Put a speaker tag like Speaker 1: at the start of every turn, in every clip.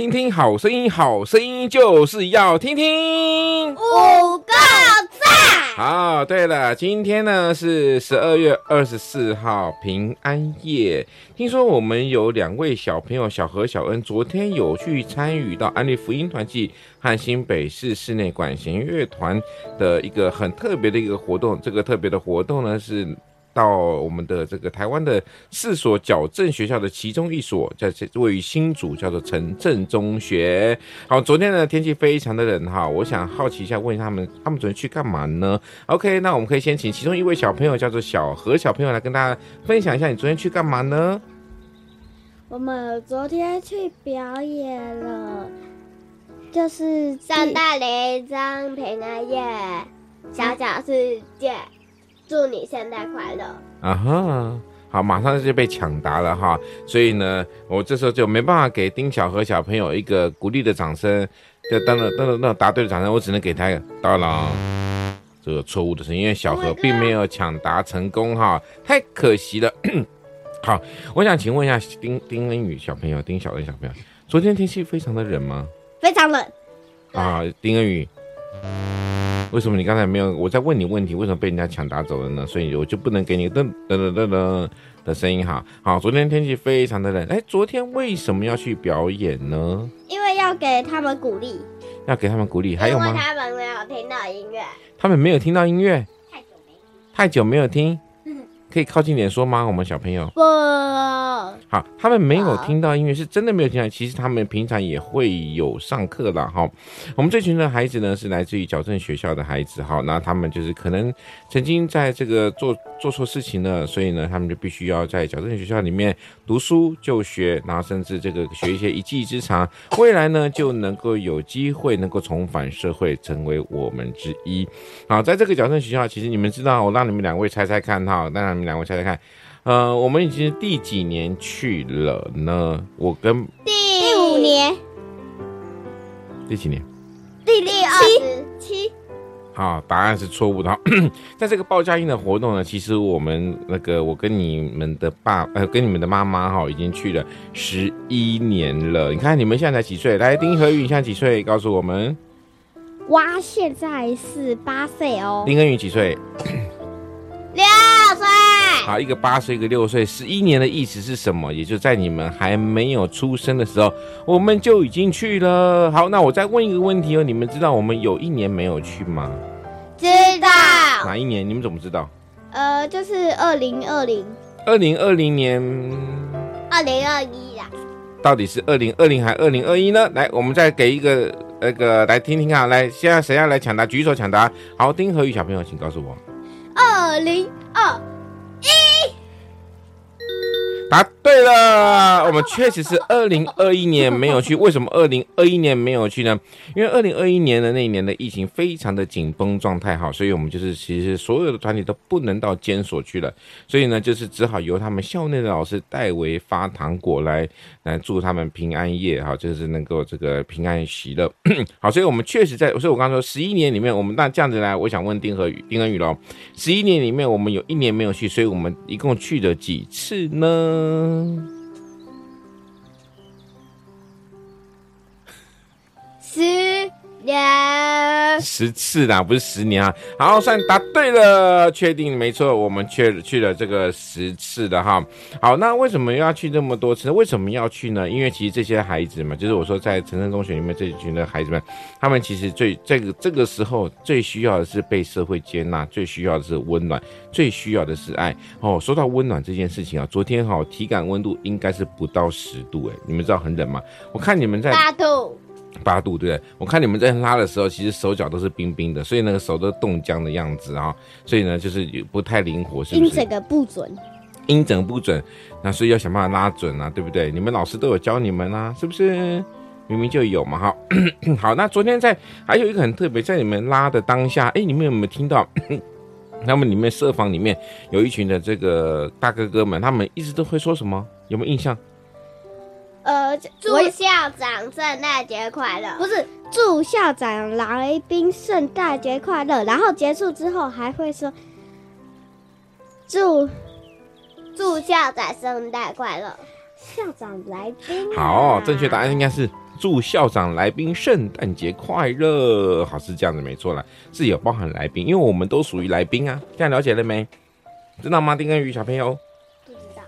Speaker 1: 听听好声音，好声音就是要听听。
Speaker 2: 五个赞。
Speaker 1: 好，对了，今天呢是十二月二十四号平安夜。听说我们有两位小朋友小何、小恩，昨天有去参与到安利福音团契和新北市室内管弦乐团的一个很特别的一个活动。这个特别的活动呢是。到我们的这个台湾的四所矫正学校的其中一所，在位于新竹，叫做城镇中学。好，昨天呢天气非常的冷哈，我想好奇一下，问他们，他们昨天去干嘛呢？OK，那我们可以先请其中一位小朋友，叫做小何小朋友来跟大家分享一下，你昨天去干嘛呢？
Speaker 3: 我们昨天去表演了，就是
Speaker 2: 圣诞礼赞平安夜，小小世界。祝你圣诞快乐！
Speaker 1: 啊哈，好，马上就被抢答了哈，所以呢，我这时候就没办法给丁小和小朋友一个鼓励的掌声，就当了当了那答对的掌声，我只能给他一个当啷这个错误的声音，因为小何并没有抢答成功哈，太可惜了。好，我想请问一下丁丁恩宇小朋友，丁小恩小朋友，昨天天气非常的冷吗？
Speaker 2: 非常冷。
Speaker 1: 啊，丁恩宇。为什么你刚才没有？我在问你问题，为什么被人家抢答走了呢？所以我就不能给你噔噔噔噔噔的声音哈。好，昨天天气非常的冷，哎，昨天为什么要去表演呢？
Speaker 2: 因为要给他们鼓励，
Speaker 1: 要给他们鼓励，还有
Speaker 2: 吗？他们没有听到音乐，
Speaker 1: 他们没有听到音乐，
Speaker 2: 太久没，
Speaker 1: 太久没有听。可以靠近点说吗？我们小朋友
Speaker 2: 不
Speaker 1: 好，他们没有听到音乐，是真的没有听到。其实他们平常也会有上课啦。哈。我们这群的孩子呢，是来自于矫正学校的孩子，哈，那他们就是可能曾经在这个做做错事情了，所以呢，他们就必须要在矫正学校里面读书就学，然后甚至这个学一些一技之长，未来呢就能够有机会能够重返社会，成为我们之一。好，在这个矫正学校，其实你们知道，我让你们两位猜猜看，哈，当然。你们两位猜猜看，呃，我们已经第几年去了呢？我跟
Speaker 2: 第五年，
Speaker 1: 第几年？
Speaker 2: 第二十七。
Speaker 1: 好，答案是错误的。在这个报佳音的活动呢，其实我们那个我跟你们的爸呃，跟你们的妈妈哈，已经去了十一年了。你看你们现在才几岁？来，丁和宇，你现在几岁？告诉我们。
Speaker 3: 哇，现在是八岁哦。
Speaker 1: 丁和宇几岁？
Speaker 2: 六岁。
Speaker 1: 好，一个八岁，一个六岁，十一年的意思是什么？也就在你们还没有出生的时候，我们就已经去了。好，那我再问一个问题哦，你们知道我们有一年没有去吗？
Speaker 2: 知道。
Speaker 1: 哪一年？你们怎么知道？
Speaker 3: 呃，就是二零二零。
Speaker 1: 二零二零年。
Speaker 2: 二零二一呀。
Speaker 1: 到底是二零二零还是二零二一呢？来，我们再给一个那个来听听看。来，现在谁要来抢答？举手抢答。好，丁和宇小朋友，请告诉我。
Speaker 2: 二零二。
Speaker 1: 答对了，我们确实是二零二一年没有去。为什么二零二一年没有去呢？因为二零二一年的那一年的疫情非常的紧绷状态，哈，所以我们就是其实所有的团体都不能到监所去了，所以呢，就是只好由他们校内的老师代为发糖果来来祝他们平安夜，哈，就是能够这个平安喜乐。好，所以我们确实在，所以我刚刚说十一年里面，我们那这样子来，我想问丁和宇、丁恩宇喽，十一年里面我们有一年没有去，所以我们一共去了几次呢？嗯，
Speaker 2: 十年，
Speaker 1: 十次啦，不是十年啊。好，算答对了，确定没错，我们确去了这个十次的哈。好，那为什么要去这么多次？为什么要去呢？因为其实这些孩子嘛，就是我说在城镇中学里面这一群的孩子们，他们其实最这个这个时候最需要的是被社会接纳，最需要的是温暖，最需要的是爱。哦，说到温暖这件事情啊，昨天哈体感温度应该是不到十度哎，你们知道很冷吗？我看你们在
Speaker 2: 八度。
Speaker 1: 八度对不对？我看你们在拉的时候，其实手脚都是冰冰的，所以那个手都冻僵的样子啊，所以呢就是不太灵活，是不是？
Speaker 3: 音整个不准，
Speaker 1: 音整不准，那所以要想办法拉准啊，对不对？你们老师都有教你们啊，是不是？明明就有嘛，哈。好，那昨天在还有一个很特别，在你们拉的当下，哎，你们有没有听到？他们里面社房里面有一群的这个大哥哥们，他们一直都会说什么？有没有印象？
Speaker 2: 呃，祝校长圣诞节快乐！
Speaker 3: 不是，祝校长来宾圣诞节快乐。然后结束之后还会说，祝
Speaker 2: 祝校长圣诞快乐。
Speaker 3: 校长来宾，
Speaker 1: 好，正确答案应该是祝校长来宾圣诞节快乐。好，是这样子，没错啦，是有包含来宾，因为我们都属于来宾啊。这样了解了没？知道吗？丁根宇小朋友。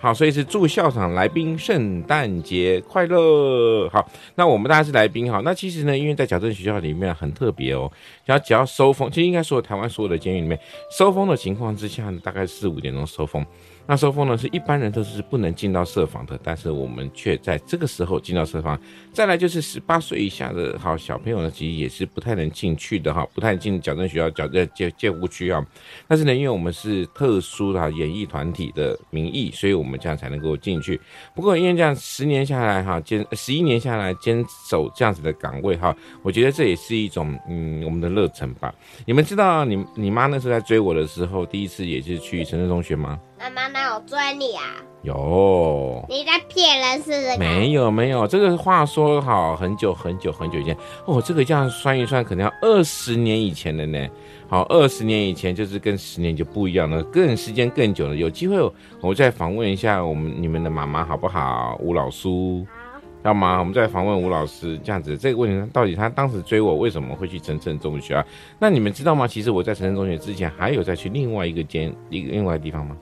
Speaker 1: 好，所以是祝校长来宾圣诞节快乐。好，那我们大家是来宾哈。那其实呢，因为在矫正学校里面很特别哦，只要只要收风，其实应该说台湾所有的监狱里面收风的情况之下，大概四五点钟收风。那收封呢，是一般人都是不能进到舍房的，但是我们却在这个时候进到舍房。再来就是十八岁以下的好小朋友呢，其实也是不太能进去的哈，不太进矫正学校、矫正戒戒护区啊。但是呢，因为我们是特殊的演艺团体的名义，所以我们这样才能够进去。不过因为这样十年下来哈，坚十一年下来坚守这样子的岗位哈，我觉得这也是一种嗯我们的热忱吧。你们知道你你妈那时候在追我的时候，第一次也是去诚正中学吗？
Speaker 2: 妈妈，哪有追你啊？
Speaker 1: 有，
Speaker 2: 你在骗人是不是？
Speaker 1: 没有没有，这个话说好很久很久很久以前哦，这个这样算一算，可能要二十年以前了呢。好，二十年以前就是跟十年就不一样了，更时间更久了。有机会我再访问一下我们你们的妈妈好不好？吴老叔，好，要吗？我们再访问吴老师，这样子这个问题到底他当时追我为什么会去诚正中学啊？那你们知道吗？其实我在诚正中学之前还有再去另外一个间一个另外地方吗？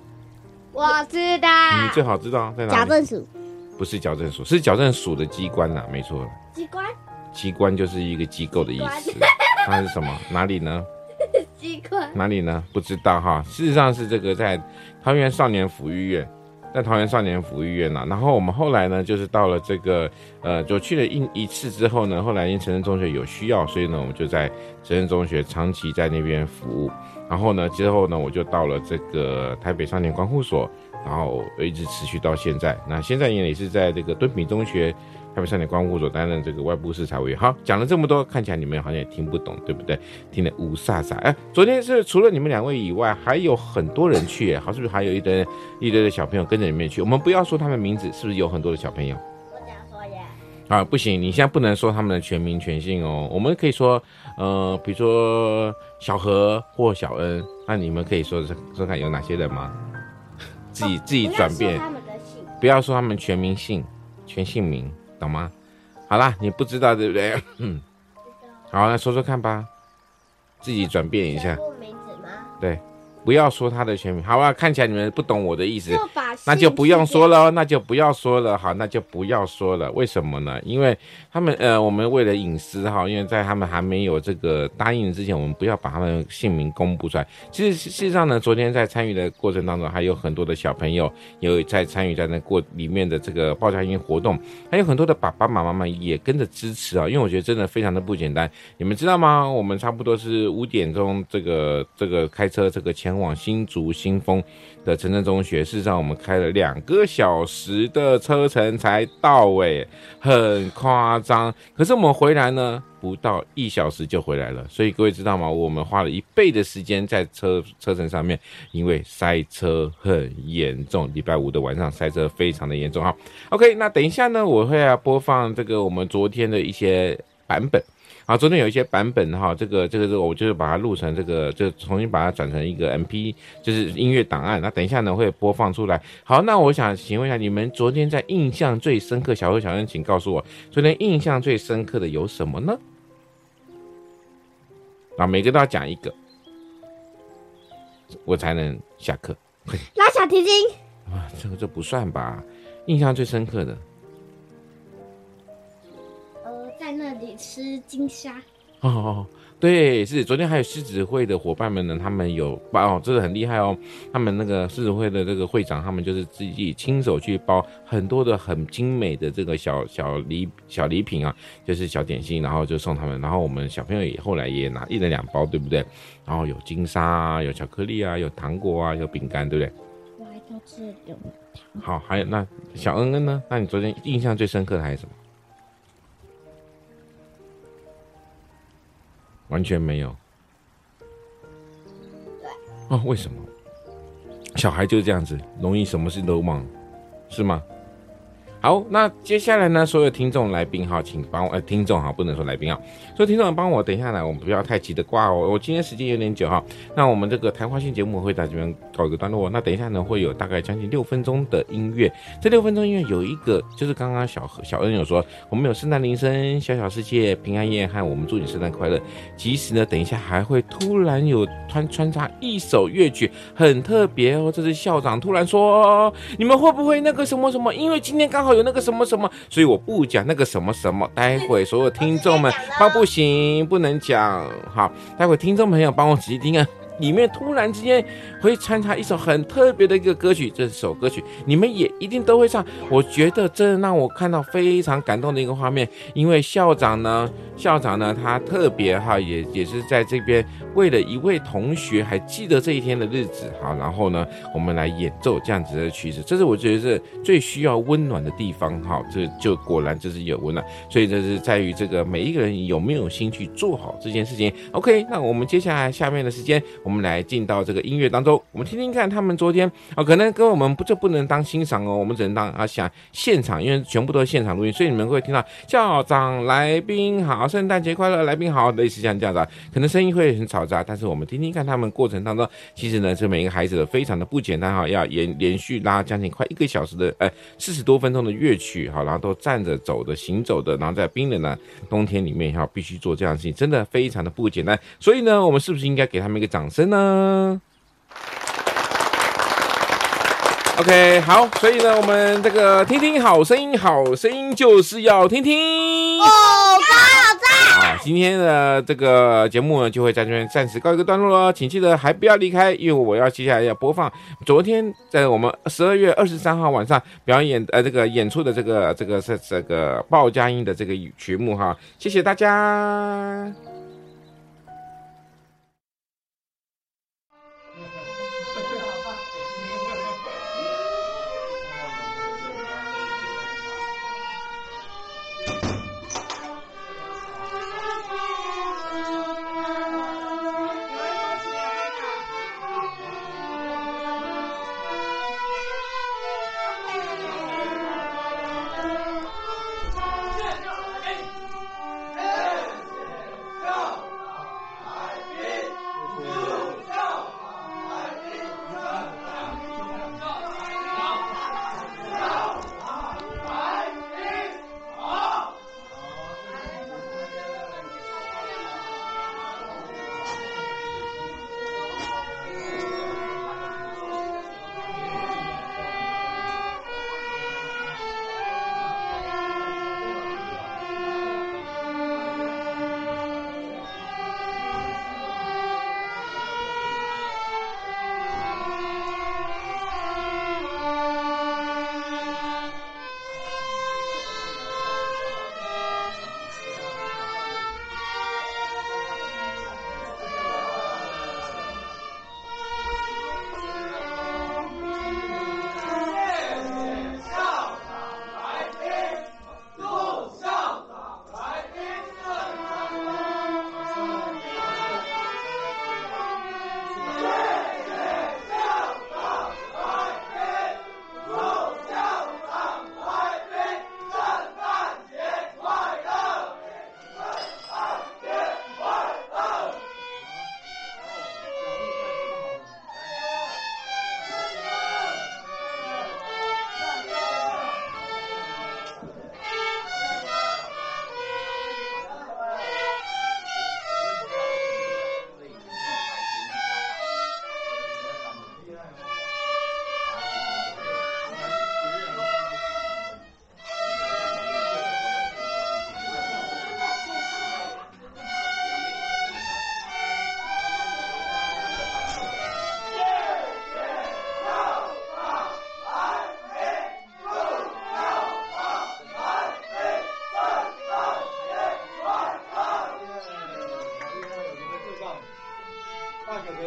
Speaker 2: 我知道，
Speaker 1: 你最好知道在哪里？
Speaker 3: 矫正署，
Speaker 1: 不是矫正署，是矫正署的机关呐，没错。
Speaker 2: 机关，
Speaker 1: 机关就是一个机构的意思。它是什么？哪里呢？
Speaker 2: 机关。
Speaker 1: 哪里呢？不知道哈。事实上是这个在桃园少年抚育院，在桃园少年抚育院呐。然后我们后来呢，就是到了这个呃，就去了一一次之后呢，后来因成人中学有需要，所以呢，我们就在成人中学长期在那边服务。然后呢，之后呢，我就到了这个台北少年观护所，然后一直持续到现在。那现在也是在这个敦品中学台北少年观护所担任这个外部视察委员。好，讲了这么多，看起来你们好像也听不懂，对不对？听得雾煞煞。哎，昨天是除了你们两位以外，还有很多人去，好，是不是还有一堆一堆的小朋友跟着你们去？我们不要说他们名字，是不是有很多的小朋友？啊，不行，你现在不能说他们的全名全姓哦。我们可以说，呃，比如说小何或小恩，那你们可以说说说看有哪些人吗？自己自己转变，不要说他们全名姓，全姓名，懂吗？好啦，你不知道对不对？嗯，好，那说说看吧，自己转变一下。名字吗？对。不要说他的全名，好吧？看起来你们不懂我的意思，就那就不用说了，那就不要说了，好，那就不要说了。为什么呢？因为他们，呃，我们为了隐私哈，因为在他们还没有这个答应之前，我们不要把他们姓名公布出来。其实，事实上呢，昨天在参与的过程当中，还有很多的小朋友有在参与在那过里面的这个爆炸音活动，还有很多的爸爸妈妈们也跟着支持啊。因为我觉得真的非常的不简单。你们知道吗？我们差不多是五点钟这个这个开车这个前。往新竹新丰的城镇中学，事实上我们开了两个小时的车程才到，哎，很夸张。可是我们回来呢，不到一小时就回来了。所以各位知道吗？我们花了一倍的时间在车车程上面，因为塞车很严重。礼拜五的晚上塞车非常的严重。哈，OK，那等一下呢，我会要播放这个我们昨天的一些版本。好，昨天有一些版本哈，这个这个这个，我就是把它录成这个，就重新把它转成一个 MP，就是音乐档案。那等一下呢会播放出来。好，那我想请问一下，你们昨天在印象最深刻，小何小恩，请告诉我，昨天印象最深刻的有什么呢？啊，每个都要讲一个，我才能下课。
Speaker 3: 拉小提琴。
Speaker 1: 啊，这个这不算吧？印象最深刻的。
Speaker 3: 吃金沙
Speaker 1: 哦，对，是昨天还有狮子会的伙伴们呢，他们有包哦，这个很厉害哦。他们那个狮子会的这个会长，他们就是自己亲手去包很多的很精美的这个小小礼小礼品啊，就是小点心，然后就送他们。然后我们小朋友也后来也拿一人两包，对不对？然后有金沙啊，有巧克力啊，有糖果啊，有饼干，对不对？
Speaker 3: 我还偷吃了点。
Speaker 1: 好，还有那小恩恩呢？那你昨天印象最深刻的还是什么？完全没有。
Speaker 2: 对。
Speaker 1: 哦，为什么？小孩就是这样子，容易什么事都忘，是吗？好，那接下来呢，所有听众来宾哈，请帮我呃，听众哈，不能说来宾啊，所有听众帮我等一下来，我们不要太急的挂哦，我今天时间有点久哈，那我们这个谈话性节目会在这边告一个段落，那等一下呢，会有大概将近六分钟的音乐，这六分钟音乐有一个就是刚刚小小恩有说，我们有圣诞铃声、小小世界、平安夜和我们祝你圣诞快乐，其实呢，等一下还会突然有穿穿插一首乐曲，很特别哦，这是校长突然说，你们会不会那个什么什么？因为今天刚好有那个什么什么，所以我不讲那个什么什么。待会所有听众们，啊不行，不能讲。好，待会听众朋友帮我仔细听啊。里面突然之间会穿插一首很特别的一个歌曲，这首歌曲你们也一定都会唱。我觉得这让我看到非常感动的一个画面，因为校长呢，校长呢，他特别哈，也也是在这边为了一位同学还记得这一天的日子，好，然后呢，我们来演奏这样子的曲子，这是我觉得是最需要温暖的地方，哈，这就果然就是有温暖，所以这是在于这个每一个人有没有心去做好这件事情。OK，那我们接下来下面的时间。我们来进到这个音乐当中，我们听听看他们昨天啊，可能跟我们不就不能当欣赏哦，我们只能当啊想现场，因为全部都是现场录音，所以你们会听到校长来宾好，圣诞节快乐，来宾好，类似像这样子，可能声音会很嘈杂，但是我们听听看他们过程当中，其实呢，这每一个孩子非常的不简单哈，要连连续拉将近快一个小时的呃四十多分钟的乐曲哈，然后都站着走的行走的，然后在冰冷的冬天里面哈，必须做这样的事情，真的非常的不简单，所以呢，我们是不是应该给他们一个掌声？真呢？OK，好，所以呢，我们这个听听好声音，好声音就是要听听哦，高赞！啊，今天的这个节目呢，就会在这边暂时告一个段落了，请记得还不要离开，因为我要接下来要播放昨天在我们十二月二十三号晚上表演呃这个演出的这个这个是这个报佳音的这个曲目哈，谢谢大家。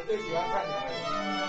Speaker 1: 最喜欢看什么？